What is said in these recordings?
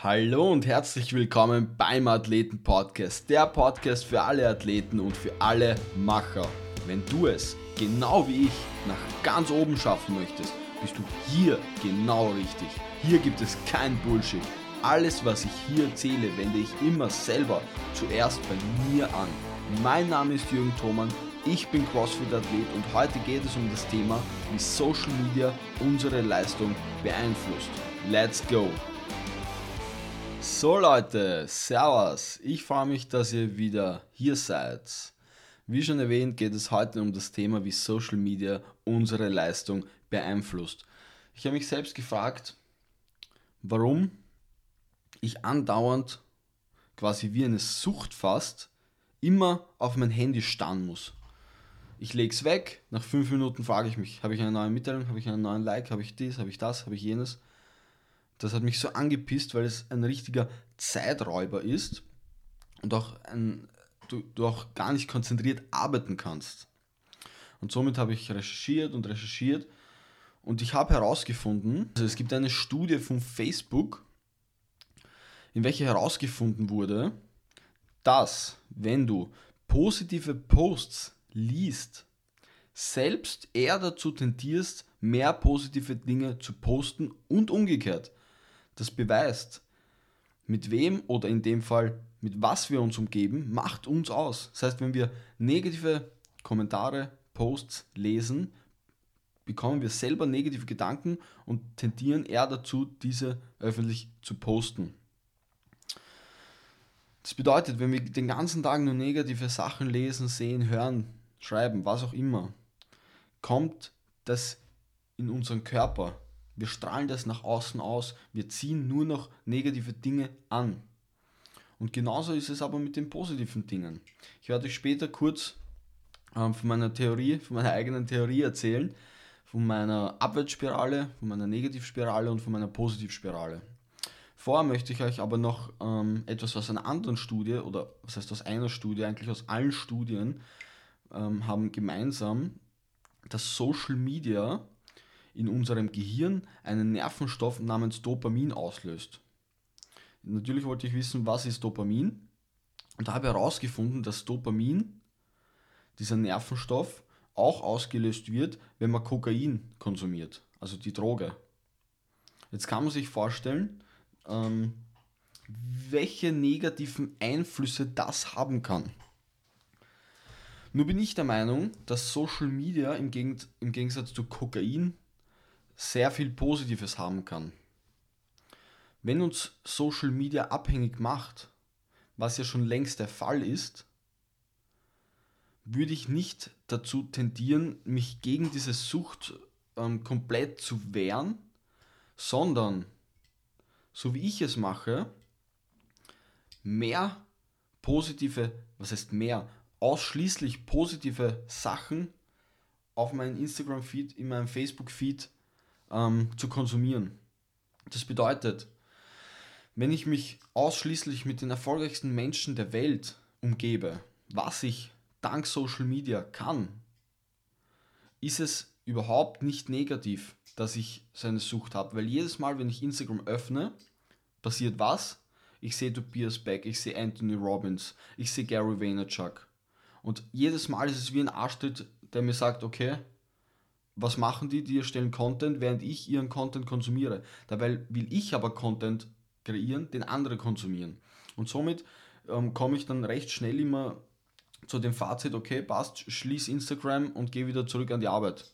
Hallo und herzlich willkommen beim Athleten Podcast, der Podcast für alle Athleten und für alle Macher. Wenn du es genau wie ich nach ganz oben schaffen möchtest, bist du hier genau richtig. Hier gibt es kein Bullshit. Alles, was ich hier erzähle, wende ich immer selber zuerst bei mir an. Mein Name ist Jürgen Thoman, ich bin CrossFit-Athlet und heute geht es um das Thema, wie Social Media unsere Leistung beeinflusst. Let's go! So Leute, Servus. Ich freue mich, dass ihr wieder hier seid. Wie schon erwähnt, geht es heute um das Thema, wie Social Media unsere Leistung beeinflusst. Ich habe mich selbst gefragt, warum ich andauernd quasi wie eine Sucht fast immer auf mein Handy starren muss. Ich lege es weg, nach fünf Minuten frage ich mich, habe ich eine neue Mitteilung, habe ich einen neuen Like, habe ich dies, habe ich das, habe ich jenes. Das hat mich so angepisst, weil es ein richtiger Zeiträuber ist und auch ein, du, du auch gar nicht konzentriert arbeiten kannst. Und somit habe ich recherchiert und recherchiert und ich habe herausgefunden, also es gibt eine Studie von Facebook, in welcher herausgefunden wurde, dass wenn du positive Posts liest, selbst eher dazu tendierst, mehr positive Dinge zu posten und umgekehrt. Das beweist, mit wem oder in dem Fall mit was wir uns umgeben, macht uns aus. Das heißt, wenn wir negative Kommentare, Posts lesen, bekommen wir selber negative Gedanken und tendieren eher dazu, diese öffentlich zu posten. Das bedeutet, wenn wir den ganzen Tag nur negative Sachen lesen, sehen, hören, schreiben, was auch immer, kommt das in unseren Körper wir strahlen das nach außen aus. Wir ziehen nur noch negative Dinge an. Und genauso ist es aber mit den positiven Dingen. Ich werde euch später kurz ähm, von meiner Theorie, von meiner eigenen Theorie erzählen, von meiner Abwärtsspirale, von meiner Negativspirale und von meiner Positivspirale. Vorher möchte ich euch aber noch ähm, etwas aus einer anderen Studie, oder was heißt aus einer Studie, eigentlich aus allen Studien, ähm, haben gemeinsam, dass Social Media in unserem Gehirn einen Nervenstoff namens Dopamin auslöst. Natürlich wollte ich wissen, was ist Dopamin und habe herausgefunden, dass Dopamin, dieser Nervenstoff, auch ausgelöst wird, wenn man Kokain konsumiert, also die Droge. Jetzt kann man sich vorstellen, ähm, welche negativen Einflüsse das haben kann. Nur bin ich der Meinung, dass Social Media im, Gegensatz zu Kokain sehr viel Positives haben kann. Wenn uns Social Media abhängig macht, was ja schon längst der Fall ist, würde ich nicht dazu tendieren, mich gegen diese Sucht ähm, komplett zu wehren, sondern, so wie ich es mache, mehr positive, was heißt mehr, ausschließlich positive Sachen auf meinem Instagram-Feed, in meinem Facebook-Feed ähm, zu konsumieren. Das bedeutet, wenn ich mich ausschließlich mit den erfolgreichsten Menschen der Welt umgebe, was ich dank Social Media kann, ist es überhaupt nicht negativ, dass ich so eine Sucht habe. Weil jedes Mal, wenn ich Instagram öffne, passiert was? Ich sehe Tobias Beck, ich sehe Anthony Robbins, ich sehe Gary Vaynerchuk. Und jedes Mal ist es wie ein Arschtritt, der mir sagt, okay, was machen die? Die erstellen Content, während ich ihren Content konsumiere. Dabei will ich aber Content kreieren, den andere konsumieren. Und somit ähm, komme ich dann recht schnell immer zu dem Fazit, okay, passt, schließ Instagram und gehe wieder zurück an die Arbeit.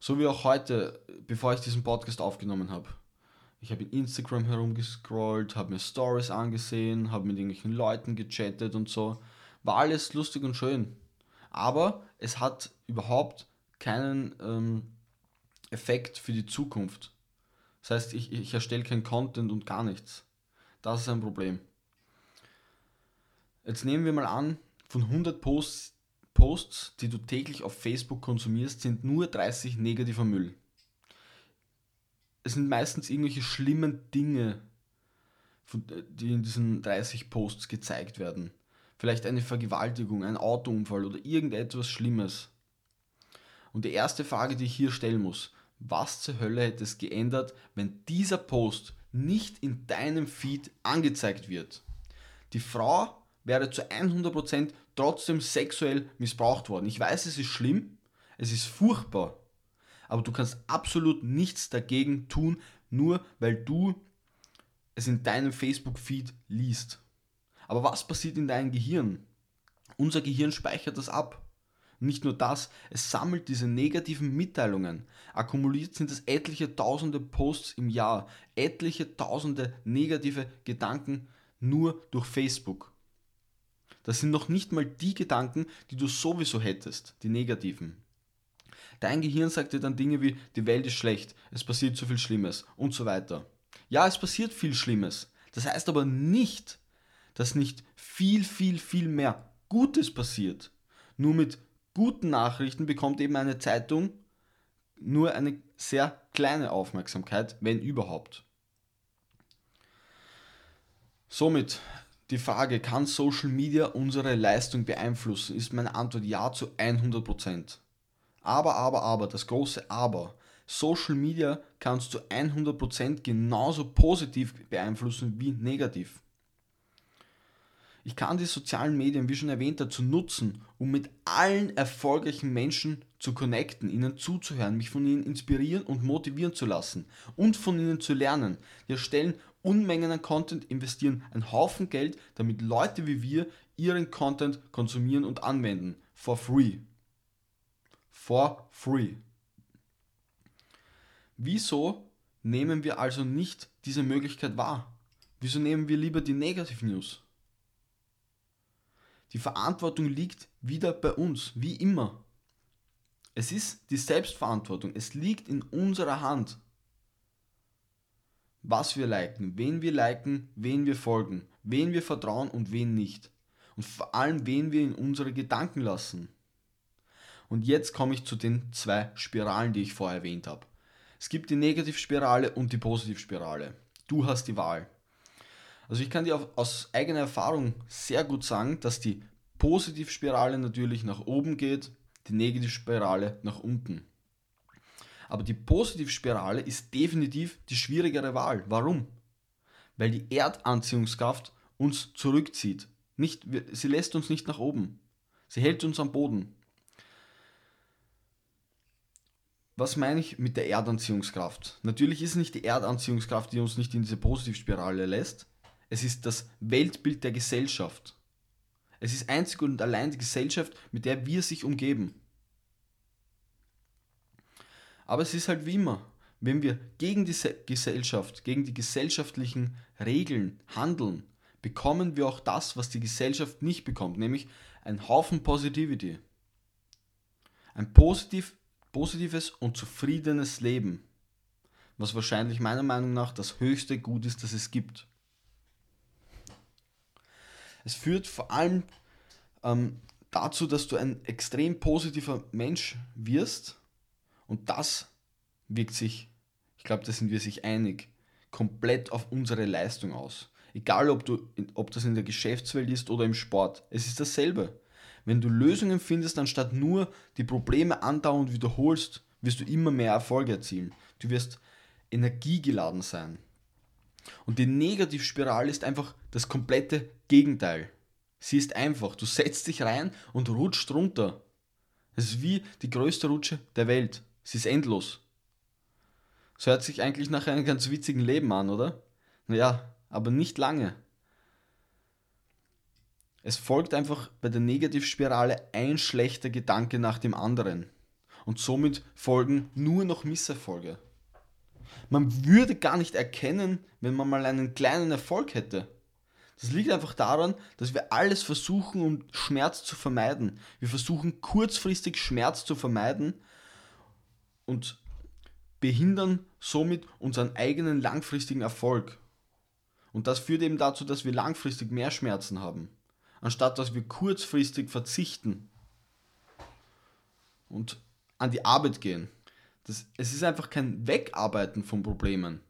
So wie auch heute, bevor ich diesen Podcast aufgenommen habe. Ich habe in Instagram herumgescrollt, habe mir Stories angesehen, habe mit irgendwelchen Leuten gechattet und so. War alles lustig und schön. Aber es hat überhaupt keinen ähm, Effekt für die Zukunft. Das heißt, ich, ich erstelle kein Content und gar nichts. Das ist ein Problem. Jetzt nehmen wir mal an, von 100 Posts, Posts, die du täglich auf Facebook konsumierst, sind nur 30 negativer Müll. Es sind meistens irgendwelche schlimmen Dinge, die in diesen 30 Posts gezeigt werden. Vielleicht eine Vergewaltigung, ein Autounfall oder irgendetwas Schlimmes. Und die erste Frage, die ich hier stellen muss, was zur Hölle hätte es geändert, wenn dieser Post nicht in deinem Feed angezeigt wird. Die Frau wäre zu 100% trotzdem sexuell missbraucht worden. Ich weiß, es ist schlimm, es ist furchtbar, aber du kannst absolut nichts dagegen tun, nur weil du es in deinem Facebook-Feed liest. Aber was passiert in deinem Gehirn? Unser Gehirn speichert das ab. Nicht nur das, es sammelt diese negativen Mitteilungen. Akkumuliert sind es etliche tausende Posts im Jahr, etliche tausende negative Gedanken nur durch Facebook. Das sind noch nicht mal die Gedanken, die du sowieso hättest, die negativen. Dein Gehirn sagt dir dann Dinge wie, die Welt ist schlecht, es passiert zu viel Schlimmes und so weiter. Ja, es passiert viel Schlimmes. Das heißt aber nicht, dass nicht viel, viel, viel mehr Gutes passiert. Nur mit guten Nachrichten bekommt eben eine Zeitung nur eine sehr kleine Aufmerksamkeit, wenn überhaupt. Somit die Frage, kann Social Media unsere Leistung beeinflussen, ist meine Antwort ja zu 100%. Aber, aber, aber, das große Aber. Social Media kannst du 100% genauso positiv beeinflussen wie negativ. Ich kann die sozialen Medien, wie schon erwähnt, dazu nutzen, um mit allen erfolgreichen Menschen zu connecten, ihnen zuzuhören, mich von ihnen inspirieren und motivieren zu lassen und von ihnen zu lernen. Wir erstellen Unmengen an Content, investieren einen Haufen Geld, damit Leute wie wir ihren Content konsumieren und anwenden. For free. For free. Wieso nehmen wir also nicht diese Möglichkeit wahr? Wieso nehmen wir lieber die Negative News? Die Verantwortung liegt wieder bei uns, wie immer. Es ist die Selbstverantwortung. Es liegt in unserer Hand, was wir liken, wen wir liken, wen wir folgen, wen wir vertrauen und wen nicht. Und vor allem, wen wir in unsere Gedanken lassen. Und jetzt komme ich zu den zwei Spiralen, die ich vorher erwähnt habe. Es gibt die Negativspirale und die Positivspirale. Du hast die Wahl. Also ich kann dir aus eigener Erfahrung sehr gut sagen, dass die Positivspirale natürlich nach oben geht, die Negativspirale nach unten. Aber die Positivspirale ist definitiv die schwierigere Wahl. Warum? Weil die Erdanziehungskraft uns zurückzieht. Nicht, sie lässt uns nicht nach oben. Sie hält uns am Boden. Was meine ich mit der Erdanziehungskraft? Natürlich ist es nicht die Erdanziehungskraft, die uns nicht in diese Positivspirale lässt, es ist das Weltbild der Gesellschaft. Es ist einzig und allein die Gesellschaft, mit der wir sich umgeben. Aber es ist halt wie immer, wenn wir gegen die Gesellschaft, gegen die gesellschaftlichen Regeln handeln, bekommen wir auch das, was die Gesellschaft nicht bekommt, nämlich ein Haufen Positivity. Ein positiv, positives und zufriedenes Leben, was wahrscheinlich meiner Meinung nach das höchste Gut ist, das es gibt. Es führt vor allem ähm, dazu, dass du ein extrem positiver Mensch wirst und das wirkt sich, ich glaube, da sind wir sich einig, komplett auf unsere Leistung aus. Egal, ob, du, ob das in der Geschäftswelt ist oder im Sport, es ist dasselbe. Wenn du Lösungen findest, anstatt nur die Probleme andauernd wiederholst, wirst du immer mehr Erfolge erzielen. Du wirst energiegeladen sein. Und die Negativspirale ist einfach das komplette Gegenteil. Sie ist einfach. Du setzt dich rein und rutscht runter. Es ist wie die größte Rutsche der Welt. Sie ist endlos. Das hört sich eigentlich nach einem ganz witzigen Leben an, oder? Naja, aber nicht lange. Es folgt einfach bei der Negativspirale ein schlechter Gedanke nach dem anderen. Und somit folgen nur noch Misserfolge. Man würde gar nicht erkennen, wenn man mal einen kleinen Erfolg hätte. Das liegt einfach daran, dass wir alles versuchen, um Schmerz zu vermeiden. Wir versuchen kurzfristig Schmerz zu vermeiden und behindern somit unseren eigenen langfristigen Erfolg. Und das führt eben dazu, dass wir langfristig mehr Schmerzen haben, anstatt dass wir kurzfristig verzichten und an die Arbeit gehen. Das, es ist einfach kein Wegarbeiten von Problemen.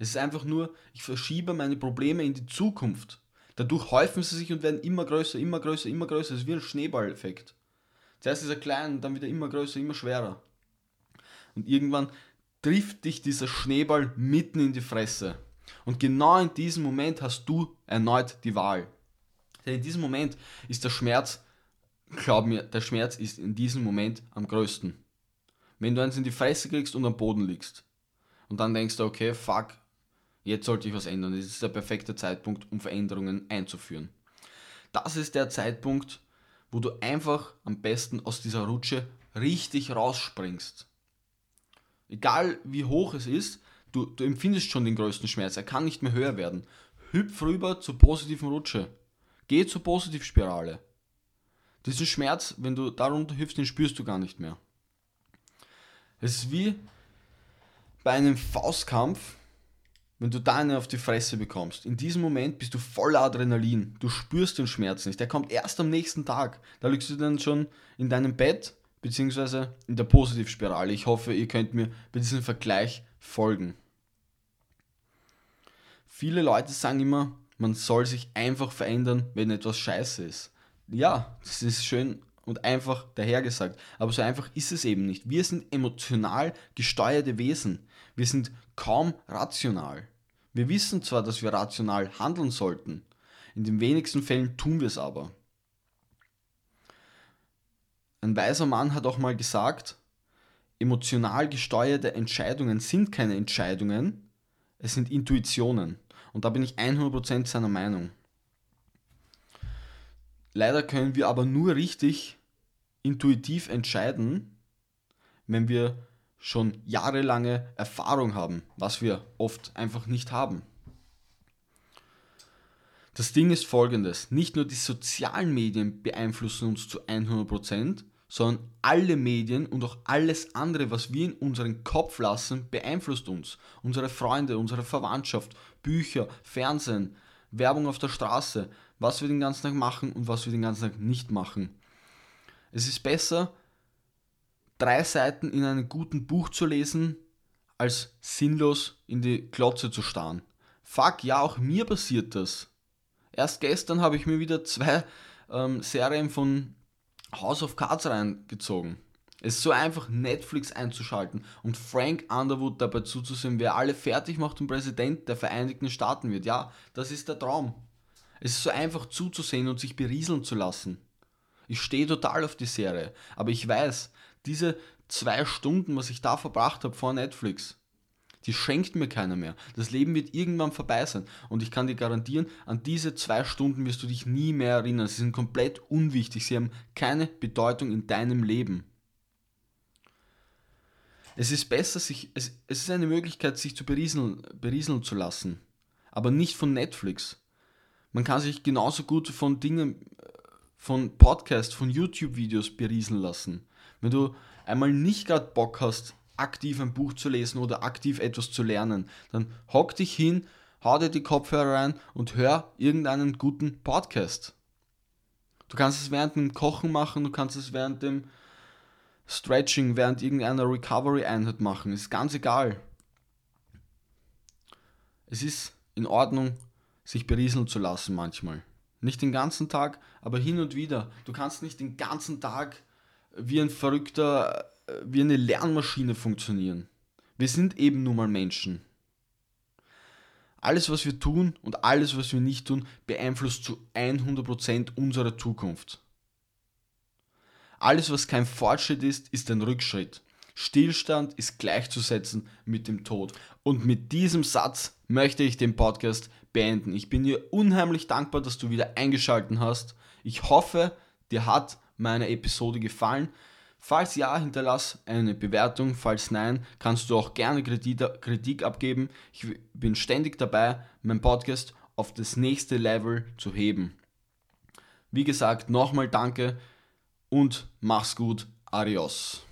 Es ist einfach nur, ich verschiebe meine Probleme in die Zukunft. Dadurch häufen sie sich und werden immer größer, immer größer, immer größer. Es ist wie ein Schneeballeffekt. Zuerst ist er klein, dann wieder immer größer, immer schwerer. Und irgendwann trifft dich dieser Schneeball mitten in die Fresse. Und genau in diesem Moment hast du erneut die Wahl. Denn in diesem Moment ist der Schmerz, glaub mir, der Schmerz ist in diesem Moment am größten. Wenn du eins in die Fresse kriegst und am Boden liegst und dann denkst du, okay, fuck, jetzt sollte ich was ändern. Das ist der perfekte Zeitpunkt, um Veränderungen einzuführen. Das ist der Zeitpunkt, wo du einfach am besten aus dieser Rutsche richtig rausspringst. Egal wie hoch es ist, du, du empfindest schon den größten Schmerz. Er kann nicht mehr höher werden. Hüpf rüber zur positiven Rutsche. Geh zur Positivspirale. Diesen Schmerz, wenn du darunter hüpfst, den spürst du gar nicht mehr. Es ist wie bei einem Faustkampf, wenn du da eine auf die Fresse bekommst. In diesem Moment bist du voller Adrenalin. Du spürst den Schmerz nicht. Der kommt erst am nächsten Tag. Da liegst du dann schon in deinem Bett, beziehungsweise in der Positivspirale. Ich hoffe, ihr könnt mir bei diesem Vergleich folgen. Viele Leute sagen immer, man soll sich einfach verändern, wenn etwas scheiße ist. Ja, das ist schön und einfach dahergesagt, aber so einfach ist es eben nicht. Wir sind emotional gesteuerte Wesen. Wir sind kaum rational. Wir wissen zwar, dass wir rational handeln sollten, in den wenigsten Fällen tun wir es aber. Ein weiser Mann hat auch mal gesagt, emotional gesteuerte Entscheidungen sind keine Entscheidungen, es sind Intuitionen. Und da bin ich 100% seiner Meinung. Leider können wir aber nur richtig intuitiv entscheiden, wenn wir schon jahrelange Erfahrung haben, was wir oft einfach nicht haben. Das Ding ist folgendes, nicht nur die sozialen Medien beeinflussen uns zu 100%, sondern alle Medien und auch alles andere, was wir in unseren Kopf lassen, beeinflusst uns. Unsere Freunde, unsere Verwandtschaft, Bücher, Fernsehen, Werbung auf der Straße, was wir den ganzen Tag machen und was wir den ganzen Tag nicht machen. Es ist besser, drei Seiten in einem guten Buch zu lesen, als sinnlos in die Klotze zu starren. Fuck, ja, auch mir passiert das. Erst gestern habe ich mir wieder zwei ähm, Serien von House of Cards reingezogen. Es ist so einfach, Netflix einzuschalten und Frank Underwood dabei zuzusehen, wer alle fertig macht und Präsident der Vereinigten Staaten wird. Ja, das ist der Traum. Es ist so einfach zuzusehen und sich berieseln zu lassen. Ich stehe total auf die Serie, aber ich weiß, diese zwei Stunden, was ich da verbracht habe vor Netflix, die schenkt mir keiner mehr. Das Leben wird irgendwann vorbei sein. Und ich kann dir garantieren, an diese zwei Stunden wirst du dich nie mehr erinnern. Sie sind komplett unwichtig. Sie haben keine Bedeutung in deinem Leben. Es ist besser, sich, es, es ist eine Möglichkeit, sich zu berieseln, berieseln zu lassen. Aber nicht von Netflix. Man kann sich genauso gut von Dingen, von Podcasts, von YouTube-Videos berieseln lassen. Wenn du einmal nicht gerade Bock hast, aktiv ein Buch zu lesen oder aktiv etwas zu lernen, dann hock dich hin, hau dir die Kopfhörer rein und hör irgendeinen guten Podcast. Du kannst es während dem Kochen machen, du kannst es während dem Stretching, während irgendeiner Recovery-Einheit machen. Ist ganz egal. Es ist in Ordnung, sich berieseln zu lassen manchmal. Nicht den ganzen Tag, aber hin und wieder. Du kannst nicht den ganzen Tag wie ein Verrückter wie eine Lernmaschine funktionieren. Wir sind eben nun mal Menschen. Alles, was wir tun und alles, was wir nicht tun, beeinflusst zu 100% unsere Zukunft. Alles, was kein Fortschritt ist, ist ein Rückschritt. Stillstand ist gleichzusetzen mit dem Tod. Und mit diesem Satz möchte ich den Podcast beenden. Ich bin dir unheimlich dankbar, dass du wieder eingeschaltet hast. Ich hoffe, dir hat meine Episode gefallen. Falls ja, hinterlass eine Bewertung. Falls nein, kannst du auch gerne Kritik abgeben. Ich bin ständig dabei, meinen Podcast auf das nächste Level zu heben. Wie gesagt, nochmal danke und mach's gut. Adios.